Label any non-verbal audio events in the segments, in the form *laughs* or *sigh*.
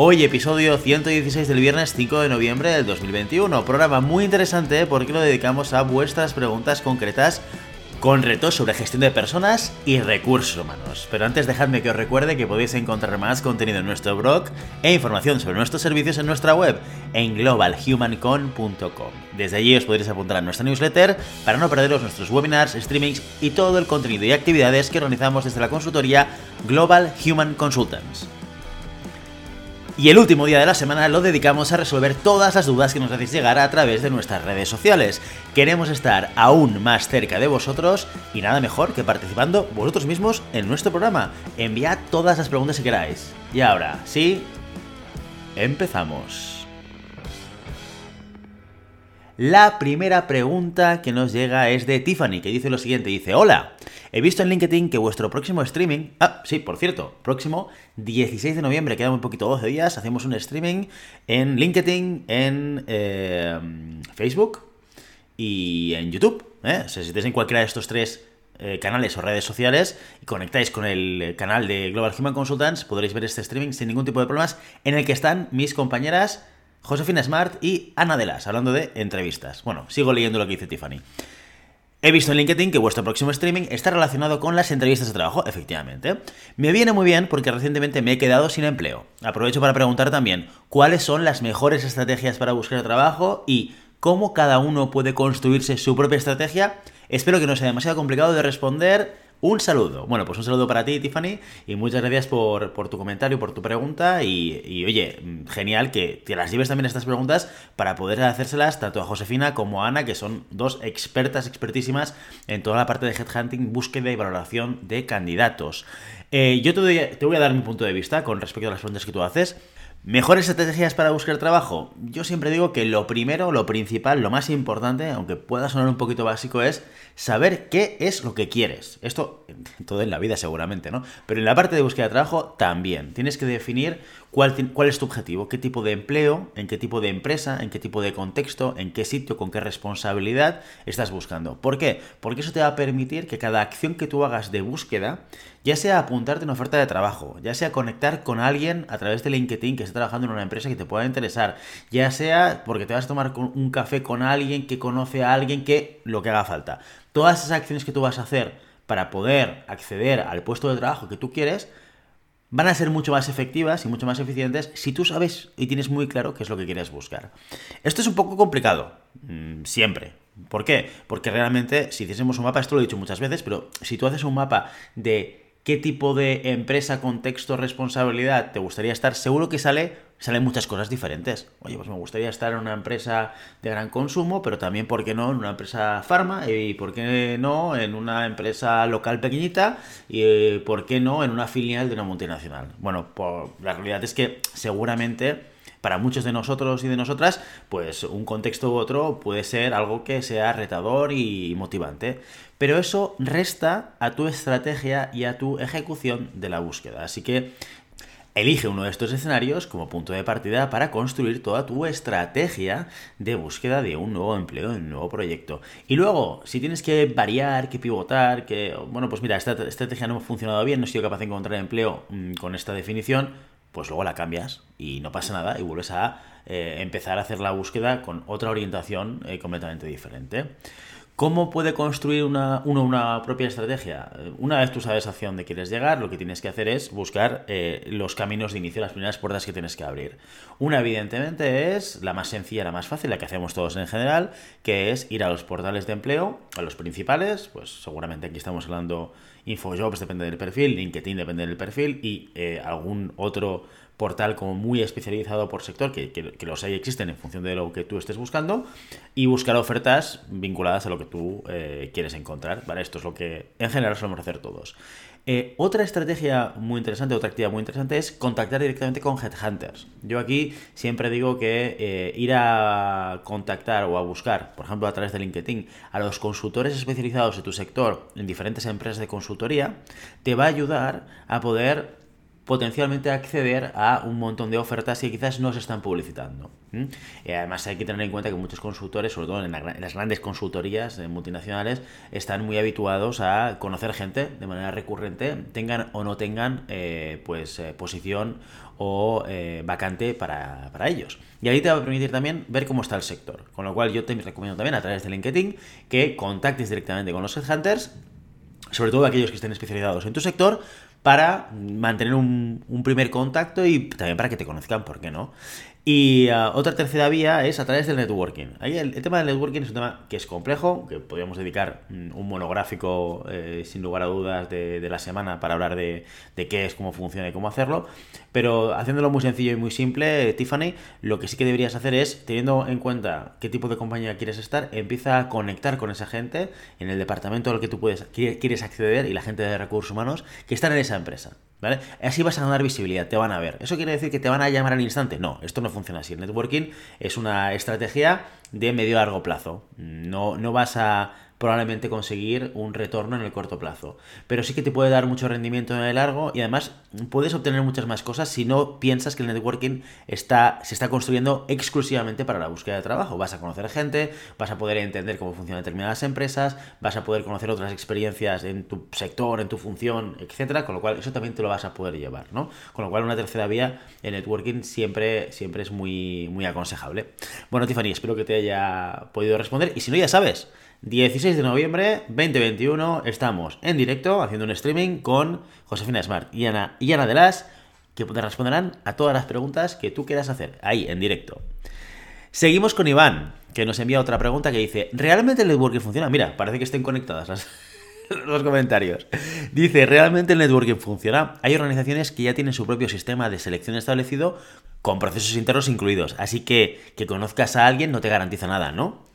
Hoy episodio 116 del viernes 5 de noviembre del 2021. Programa muy interesante porque lo dedicamos a vuestras preguntas concretas con retos sobre gestión de personas y recursos humanos. Pero antes dejadme que os recuerde que podéis encontrar más contenido en nuestro blog e información sobre nuestros servicios en nuestra web en globalhumancon.com. Desde allí os podréis apuntar a nuestra newsletter para no perderos nuestros webinars, streamings y todo el contenido y actividades que organizamos desde la consultoría Global Human Consultants. Y el último día de la semana lo dedicamos a resolver todas las dudas que nos hacéis llegar a través de nuestras redes sociales. Queremos estar aún más cerca de vosotros y nada mejor que participando vosotros mismos en nuestro programa. Enviad todas las preguntas que queráis. Y ahora, sí, empezamos. La primera pregunta que nos llega es de Tiffany, que dice lo siguiente, dice, hola, he visto en LinkedIn que vuestro próximo streaming, ah, sí, por cierto, próximo 16 de noviembre, queda muy poquito, 12 días, hacemos un streaming en LinkedIn, en eh, Facebook y en YouTube. ¿eh? si estáis en cualquiera de estos tres eh, canales o redes sociales y conectáis con el canal de Global Human Consultants, podréis ver este streaming sin ningún tipo de problemas, en el que están mis compañeras Josefina Smart y Ana Delas, hablando de entrevistas. Bueno, sigo leyendo lo que dice Tiffany. He visto en LinkedIn que vuestro próximo streaming está relacionado con las entrevistas de trabajo, efectivamente. Me viene muy bien porque recientemente me he quedado sin empleo. Aprovecho para preguntar también cuáles son las mejores estrategias para buscar trabajo y cómo cada uno puede construirse su propia estrategia. Espero que no sea demasiado complicado de responder un saludo. Bueno, pues un saludo para ti, Tiffany, y muchas gracias por, tu comentario, por tu pregunta. Y, oye, genial que te las lleves también estas preguntas para poder hacérselas tanto a Josefina como a Ana, que son dos expertas, expertísimas en toda la parte de headhunting, búsqueda y valoración de candidatos. Eh, yo te, te voy a dar mi punto de vista con respecto a las preguntas que tú haces. ¿Mejores estrategias para buscar trabajo? Yo siempre digo que lo primero, lo principal, lo más importante, aunque pueda sonar un poquito básico, es saber qué es lo que quieres. Esto, *laughs* todo en la vida seguramente, ¿no? Pero en la parte de búsqueda de trabajo también. Tienes que definir cuál, cuál es tu objetivo, qué tipo de empleo, en qué tipo de empresa, en qué tipo de contexto, en qué sitio, con qué responsabilidad estás buscando. ¿Por qué? Porque eso te va a permitir que cada acción que tú hagas de búsqueda, ya sea apuntarte en oferta de trabajo, ya sea conectar con alguien a través de LinkedIn que esté trabajando en una empresa que te pueda interesar, ya sea porque te vas a tomar un café con alguien que conoce a alguien que lo que haga falta todas esas acciones que tú vas a hacer para poder acceder al puesto de trabajo que tú quieres, van a ser mucho más efectivas y mucho más eficientes si tú sabes y tienes muy claro qué es lo que quieres buscar. Esto es un poco complicado, mm, siempre. ¿Por qué? Porque realmente, si hiciésemos un mapa, esto lo he dicho muchas veces, pero si tú haces un mapa de qué tipo de empresa, contexto, responsabilidad te gustaría estar, seguro que sale, salen muchas cosas diferentes. Oye, pues me gustaría estar en una empresa de gran consumo, pero también, ¿por qué no?, en una empresa farma, y ¿por qué no?, en una empresa local pequeñita, y eh, ¿por qué no?, en una filial de una multinacional. Bueno, por, la realidad es que seguramente para muchos de nosotros y de nosotras, pues un contexto u otro puede ser algo que sea retador y motivante. Pero eso resta a tu estrategia y a tu ejecución de la búsqueda. Así que Elige uno de estos escenarios como punto de partida para construir toda tu estrategia de búsqueda de un nuevo empleo, de un nuevo proyecto. Y luego, si tienes que variar, que pivotar, que, bueno, pues mira, esta estrategia no ha funcionado bien, no he sido capaz de encontrar empleo mm, con esta definición, pues luego la cambias y no pasa nada y vuelves a eh, empezar a hacer la búsqueda con otra orientación eh, completamente diferente. ¿Cómo puede construir una, uno una propia estrategia? Una vez tú sabes hacia dónde quieres llegar, lo que tienes que hacer es buscar eh, los caminos de inicio, las primeras puertas que tienes que abrir. Una, evidentemente, es la más sencilla, la más fácil, la que hacemos todos en general, que es ir a los portales de empleo, a los principales, pues seguramente aquí estamos hablando InfoJobs, depende del perfil, LinkedIn depende del perfil, y eh, algún otro portal como muy especializado por sector, que, los hay existen en función de lo que tú estés buscando, y buscar ofertas vinculadas a lo que tú eh, quieres encontrar. ¿vale? Esto es lo que en general solemos hacer todos. Eh, otra estrategia muy interesante, otra actividad muy interesante es contactar directamente con headhunters. Yo aquí siempre digo que eh, ir a contactar o a buscar, por ejemplo a través de LinkedIn, a los consultores especializados en tu sector en diferentes empresas de consultoría, te va a ayudar a poder potencialmente acceder a un montón de ofertas que quizás no se están publicitando. Y además hay que tener en cuenta que muchos consultores, sobre todo en, las grandes consultorías multinacionales, están muy habituados a conocer gente de manera recurrente, tengan o no tengan eh, pues eh, posición o eh, vacante para, para, ellos. Y ahí te va a permitir también ver cómo está el sector. Con lo cual yo te recomiendo también a través de LinkedIn que contactes directamente con los headhunters, sobre todo aquellos que estén especializados en tu sector, para mantener un, primer contacto y también para que te conozcan, ¿por qué no? Y ah, otra tercera vía es a través del networking. Ahí el, tema del networking es un tema que es complejo, que podríamos dedicar mm, un monográfico eh, sin lugar a dudas de, la semana para hablar de, qué es, cómo funciona y cómo hacerlo. Pero haciéndolo muy sencillo y muy simple, Tiffany, lo que sí que deberías hacer es, teniendo en cuenta qué tipo de compañía quieres estar, empieza a conectar con esa gente en el departamento al que tú puedes, quieres acceder y la gente de recursos humanos que están en esa empresa. ¿Vale? Así vas a ganar visibilidad, te van a ver. ¿Eso quiere decir que te van a llamar al instante? No, esto no funciona así. El networking es una estrategia de medio largo plazo. No, no vas a probablemente conseguir un retorno en el corto plazo. Pero sí que te puede dar mucho rendimiento en el largo y además puedes obtener muchas más cosas si no piensas que el networking está, se está construyendo exclusivamente para la búsqueda de trabajo. Vas a conocer gente, vas a poder entender cómo funcionan determinadas empresas, vas a poder conocer otras experiencias en tu sector, en tu función, etcétera, con lo cual eso también te lo vas a poder llevar, ¿no? Con lo cual una tercera vía, el networking siempre, siempre es muy, muy aconsejable. Bueno, Tiffany, espero que te haya podido responder y si no ya sabes, 16 de noviembre 2021 estamos en directo haciendo un streaming con Josefina Smart y Ana, y Ana de las que te responderán a todas las preguntas que tú quieras hacer ahí en directo. Seguimos con Iván, que nos envía otra pregunta que dice, ¿realmente el networking funciona? Mira, parece que estén conectadas *laughs* los comentarios. Dice, ¿realmente el networking funciona? Hay organizaciones que ya tienen su propio sistema de selección establecido con procesos internos incluidos, así que que conozcas a alguien no te garantiza nada, ¿no?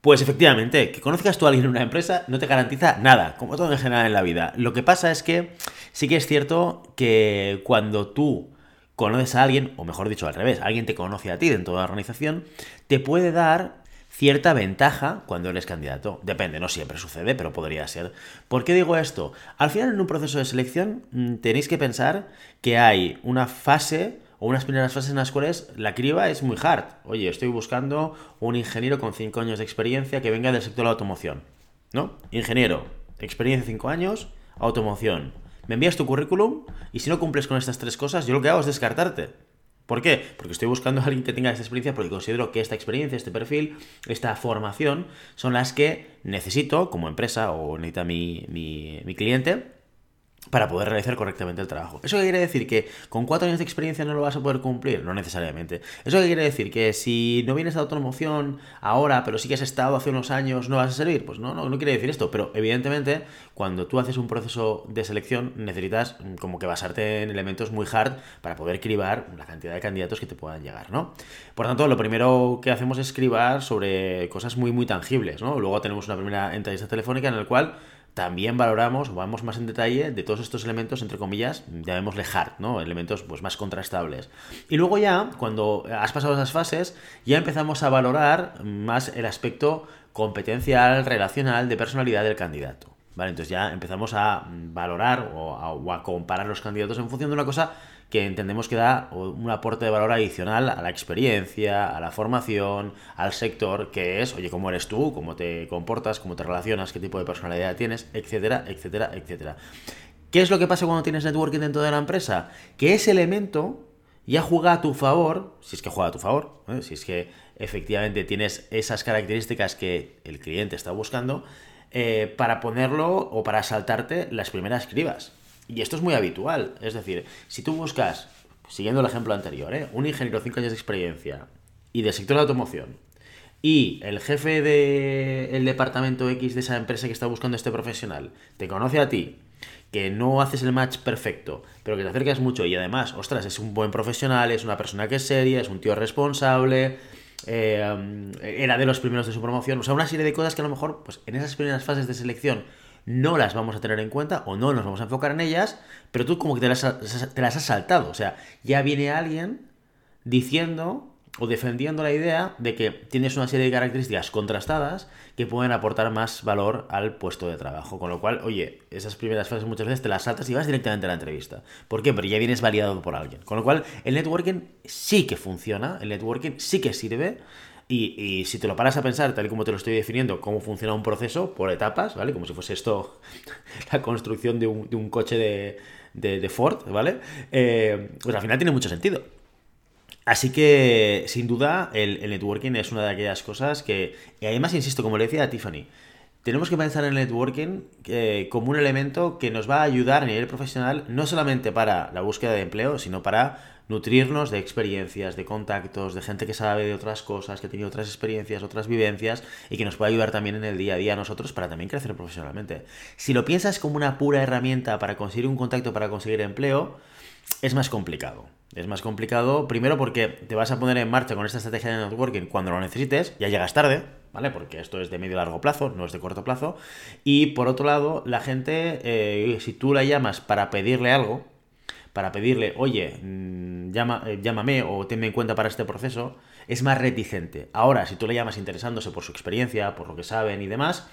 Pues efectivamente, que conozcas tú a alguien en una empresa no te garantiza nada, como todo en general en la vida. Lo que pasa es que sí que es cierto que cuando tú conoces a alguien, o mejor dicho al revés, alguien te conoce a ti dentro de la organización, te puede dar cierta ventaja cuando eres candidato. Depende, no siempre sucede, pero podría ser. ¿Por qué digo esto? Al final en un proceso de selección mm, tenéis que pensar que hay una fase o unas primeras fases en las cuales la criba es muy hard. Oye, estoy buscando un ingeniero con 5 años de experiencia que venga del sector de la automoción. ¿No? Ingeniero, experiencia 5 años, automoción. Me envías tu currículum y si no cumples con estas tres cosas, yo lo que hago es descartarte. ¿Por qué? Porque estoy buscando a alguien que tenga esta experiencia porque considero que esta experiencia, este perfil, esta formación son las que necesito como empresa o necesita mi, mi, mi cliente para poder realizar correctamente el trabajo. ¿Eso quiere decir? ¿Que con cuatro años de experiencia no lo vas a poder cumplir? No necesariamente. ¿Eso quiere decir? ¿Que si no vienes a automoción ahora, pero sí que has estado hace unos años, no vas a servir? Pues no, no, no quiere decir esto. Pero evidentemente, cuando tú haces un proceso de selección, necesitas mm, como que basarte en elementos muy hard para poder cribar la cantidad de candidatos que te puedan llegar, ¿no? Por tanto, lo primero que hacemos es cribar sobre cosas muy, muy tangibles, ¿no? Luego tenemos una primera entrevista telefónica en la cual también valoramos o vamos más en detalle de todos estos elementos, entre comillas, llamémosle hard, ¿no? Elementos pues, más contrastables. Y luego ya, cuando has pasado esas fases, ya empezamos a valorar más el aspecto competencial, relacional, de personalidad del candidato. ¿Vale? Entonces ya empezamos a valorar o a comparar los candidatos en función de una cosa que entendemos que da un aporte de valor adicional a la experiencia, a la formación, al sector, que es, oye, cómo eres tú, cómo te comportas, cómo te relacionas, qué tipo de personalidad tienes, etcétera, etcétera, etcétera. ¿Qué es lo que pasa cuando tienes networking dentro de la empresa? Que ese elemento ya juega a tu favor, si es que juega a tu favor, ¿eh? si es que efectivamente tienes esas características que el cliente está buscando, eh, para ponerlo o para saltarte las primeras cribas. Y esto es muy habitual. Es decir, si tú buscas, siguiendo el ejemplo anterior, ¿eh? un ingeniero 5 años de experiencia y del sector de automoción, y el jefe del departamento X de esa empresa que está buscando este profesional te conoce a ti, que no haces el match perfecto, pero que te acercas mucho y además, ostras, es un buen profesional, es una persona que es seria, es un tío responsable, eh, era de los primeros de su promoción, o sea, una serie de cosas que a lo mejor, pues en esas primeras fases de selección no las vamos a tener en cuenta o no nos vamos a enfocar en ellas, pero tú como que te las, te las has saltado. O sea, ya viene alguien diciendo o defendiendo la idea de que tienes una serie de características contrastadas que pueden aportar más valor al puesto de trabajo. Con lo cual, oye, esas primeras fases muchas veces te las saltas y vas directamente a la entrevista. ¿Por qué? Porque ya vienes validado por alguien. Con lo cual, el networking sí que funciona, el networking sí que sirve. Y, si te lo paras a pensar, tal y como te lo estoy definiendo, cómo funciona un proceso por etapas, ¿vale? Como si fuese esto *laughs* la construcción de un, coche de, Ford, ¿vale? Eh, pues al final tiene mucho sentido. Así que, sin duda, el, networking es una de aquellas cosas que, y además, insisto, como le decía a Tiffany, tenemos que pensar en el networking eh, como un elemento que nos va a ayudar a nivel profesional, no solamente para la búsqueda de empleo, sino para nutrirnos de experiencias, de contactos, de gente que sabe de otras cosas, que tiene otras experiencias, otras vivencias y que nos puede ayudar también en el día a día a nosotros para también crecer profesionalmente. Si lo piensas como una pura herramienta para conseguir un contacto, para conseguir empleo, es más complicado. Es más complicado, primero porque te vas a poner en marcha con esta estrategia de networking cuando lo necesites, ya llegas tarde, ¿vale? Porque esto es de medio largo plazo, no es de corto plazo. Y por otro lado, la gente, eh, si tú la llamas para pedirle algo, para pedirle, oye, mm, llama, eh, llámame o tenme en cuenta para este proceso, es más reticente. Ahora, si tú le llamas interesándose por su experiencia, por lo que saben y demás,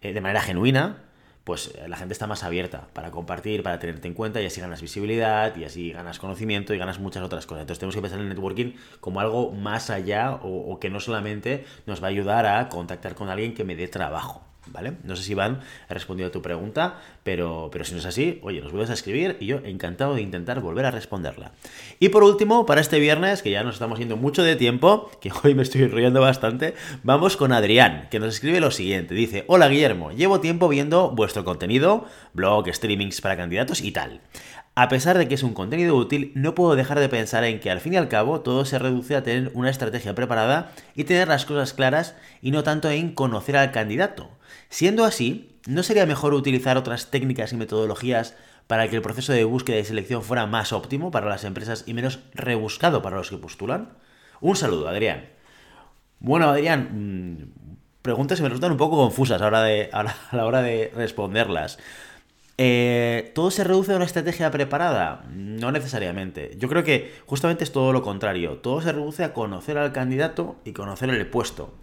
eh, de manera genuina, pues eh, la gente está más abierta para compartir, para tenerte en cuenta y así ganas visibilidad y así ganas conocimiento y ganas muchas otras cosas. Entonces tenemos que pensar en el networking como algo más allá o, o que no solamente nos va a ayudar a contactar con alguien que me dé trabajo. ¿Vale? No sé si Iván ha respondido a tu pregunta, pero, pero si no es así, oye, nos vuelves a escribir y yo encantado de intentar volver a responderla. Y por último, para este viernes, que ya nos estamos yendo mucho de tiempo, que hoy me estoy enrollando bastante, vamos con Adrián, que nos escribe lo siguiente. Dice, hola Guillermo, llevo tiempo viendo vuestro contenido, blog, streamings para candidatos y tal. A pesar de que es un contenido útil, no puedo dejar de pensar en que al fin y al cabo todo se reduce a tener una estrategia preparada y tener las cosas claras y no tanto en conocer al candidato. Siendo así, ¿no sería mejor utilizar otras técnicas y metodologías para que el proceso de búsqueda y selección fuera más óptimo para las empresas y menos rebuscado para los que postulan? Un saludo, Adrián. Bueno, Adrián, mm, preguntas que me resultan un poco confusas a la hora de responderlas. Eh, ¿Todo se reduce a una estrategia preparada? No necesariamente. Yo creo que justamente es todo lo contrario. Todo se reduce a conocer al candidato y conocer el puesto.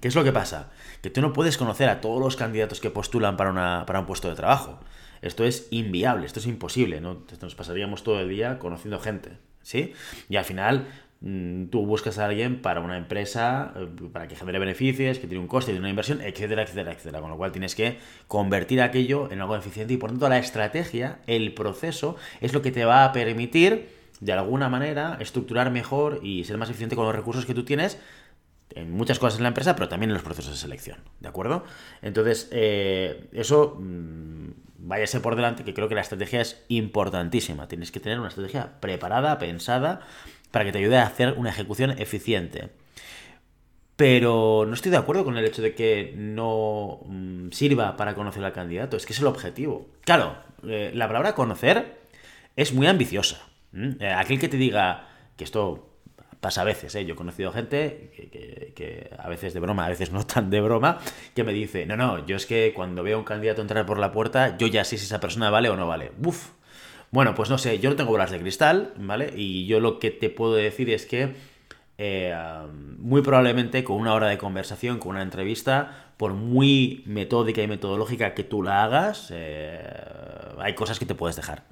¿Qué es lo que pasa? Que tú no puedes conocer a todos los candidatos que postulan para, para un puesto de trabajo. Esto es inviable, esto es imposible. ¿no? Nos pasaríamos todo el día conociendo gente. ¿Sí? Y al final tú buscas a alguien para una empresa, eh, para que genere beneficios, que tiene un coste, de una inversión, etcétera, etcétera, etcétera. Con lo cual tienes que convertir aquello en algo eficiente y por tanto la estrategia, el proceso, es lo que te va a permitir de alguna manera estructurar mejor y ser más eficiente con los recursos que tú tienes en muchas cosas en la empresa, pero también en los procesos de selección, ¿de acuerdo? Entonces, eh, eso mm, váyase por delante, que creo que la estrategia es importantísima. Tienes que tener una estrategia preparada, pensada, para que te ayude a hacer una ejecución eficiente. Pero no estoy de acuerdo con el hecho de que no mm, sirva para conocer al candidato. Es que es el objetivo. Claro, eh, la palabra conocer es muy ambiciosa. Eh, aquel que te diga que esto pasa a veces, ¿eh? yo he conocido gente que, a veces de broma, a veces no tan de broma, que me dice, no, no, yo es que cuando veo a un candidato entrar por la puerta, yo ya sé si esa persona vale o no vale. Buf, bueno, pues no sé, yo no tengo bolas de cristal, ¿vale? Y yo lo que te puedo decir es que eh, muy probablemente con una hora de conversación, con una entrevista, por muy metódica y metodológica que tú la hagas, eh, hay cosas que te puedes dejar.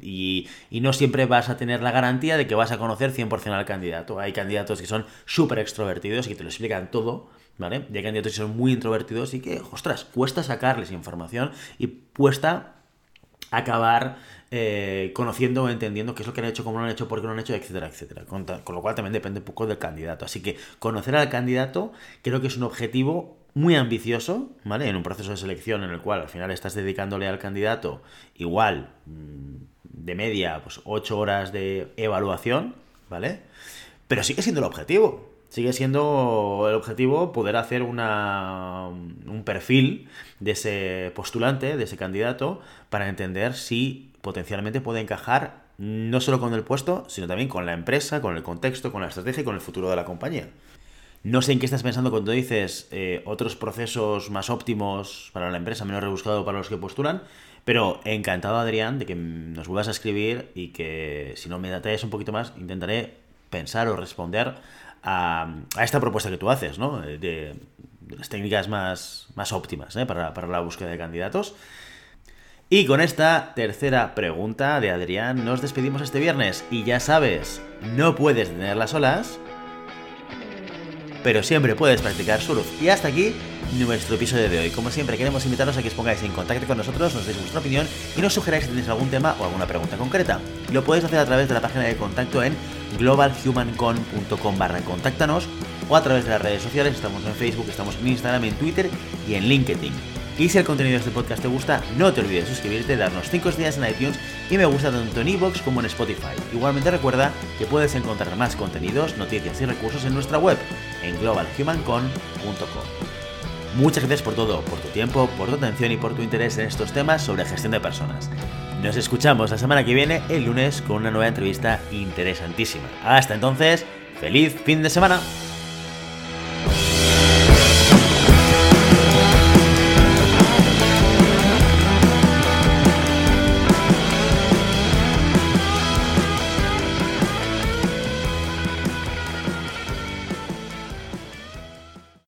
Y, no siempre vas a tener la garantía de que vas a conocer 100% al candidato. Hay candidatos que son súper extrovertidos y que te lo explican todo, ¿vale? Y hay candidatos que son muy introvertidos y que, ostras, cuesta sacarles información y cuesta acabar eh, conociendo o entendiendo qué es lo que han hecho, cómo lo han hecho, por qué lo han hecho, etcétera, etcétera. Con, lo cual también depende un poco del candidato. Así que conocer al candidato creo que es un objetivo muy ambicioso, ¿vale? En un proceso de selección en el cual al final estás dedicándole al candidato igual mm, de media, pues 8 horas de evaluación, ¿vale? Pero sigue siendo el objetivo. Sigue siendo el objetivo poder hacer una, un perfil de ese postulante, de ese candidato, para entender si potencialmente puede encajar no solo con el puesto, sino también con la empresa, con el contexto, con la estrategia y con el futuro de la compañía. No sé en qué estás pensando cuando dices eh, otros procesos más óptimos para la empresa, menos rebuscado para los que postulan, pero encantado, Adrián, de que nos vuelvas a escribir y que si no me detalles un poquito más, intentaré pensar o responder a, esta propuesta que tú haces, ¿no? De, las técnicas más, más óptimas ¿eh? para, para la búsqueda de candidatos. Y con esta tercera pregunta de Adrián nos despedimos este viernes. Y ya sabes, no puedes tenerlas solas pero siempre puedes practicar surf. Y hasta aquí nuestro episodio de hoy. Como siempre, queremos invitaros a que os pongáis en contacto con nosotros, nos deis vuestra opinión y nos sugeráis si tenéis algún tema o alguna pregunta concreta. Lo podéis hacer a través de la página de contacto en globalhumancon.com barra contáctanos o a través de las redes sociales, estamos en Facebook, estamos en Instagram, en Twitter y en LinkedIn. Y si el contenido de este podcast te gusta, no te olvides de suscribirte, darnos 5 estrellas en iTunes y me gusta tanto en iVoox como en Spotify. Igualmente recuerda que puedes encontrar más contenidos, noticias y recursos en nuestra web, en globalhumancon.com. Muchas gracias por todo, por tu tiempo, por tu atención y por tu interés en estos temas sobre gestión de personas. Nos escuchamos la semana que viene, el lunes, con una nueva entrevista interesantísima. Hasta entonces, feliz fin de semana.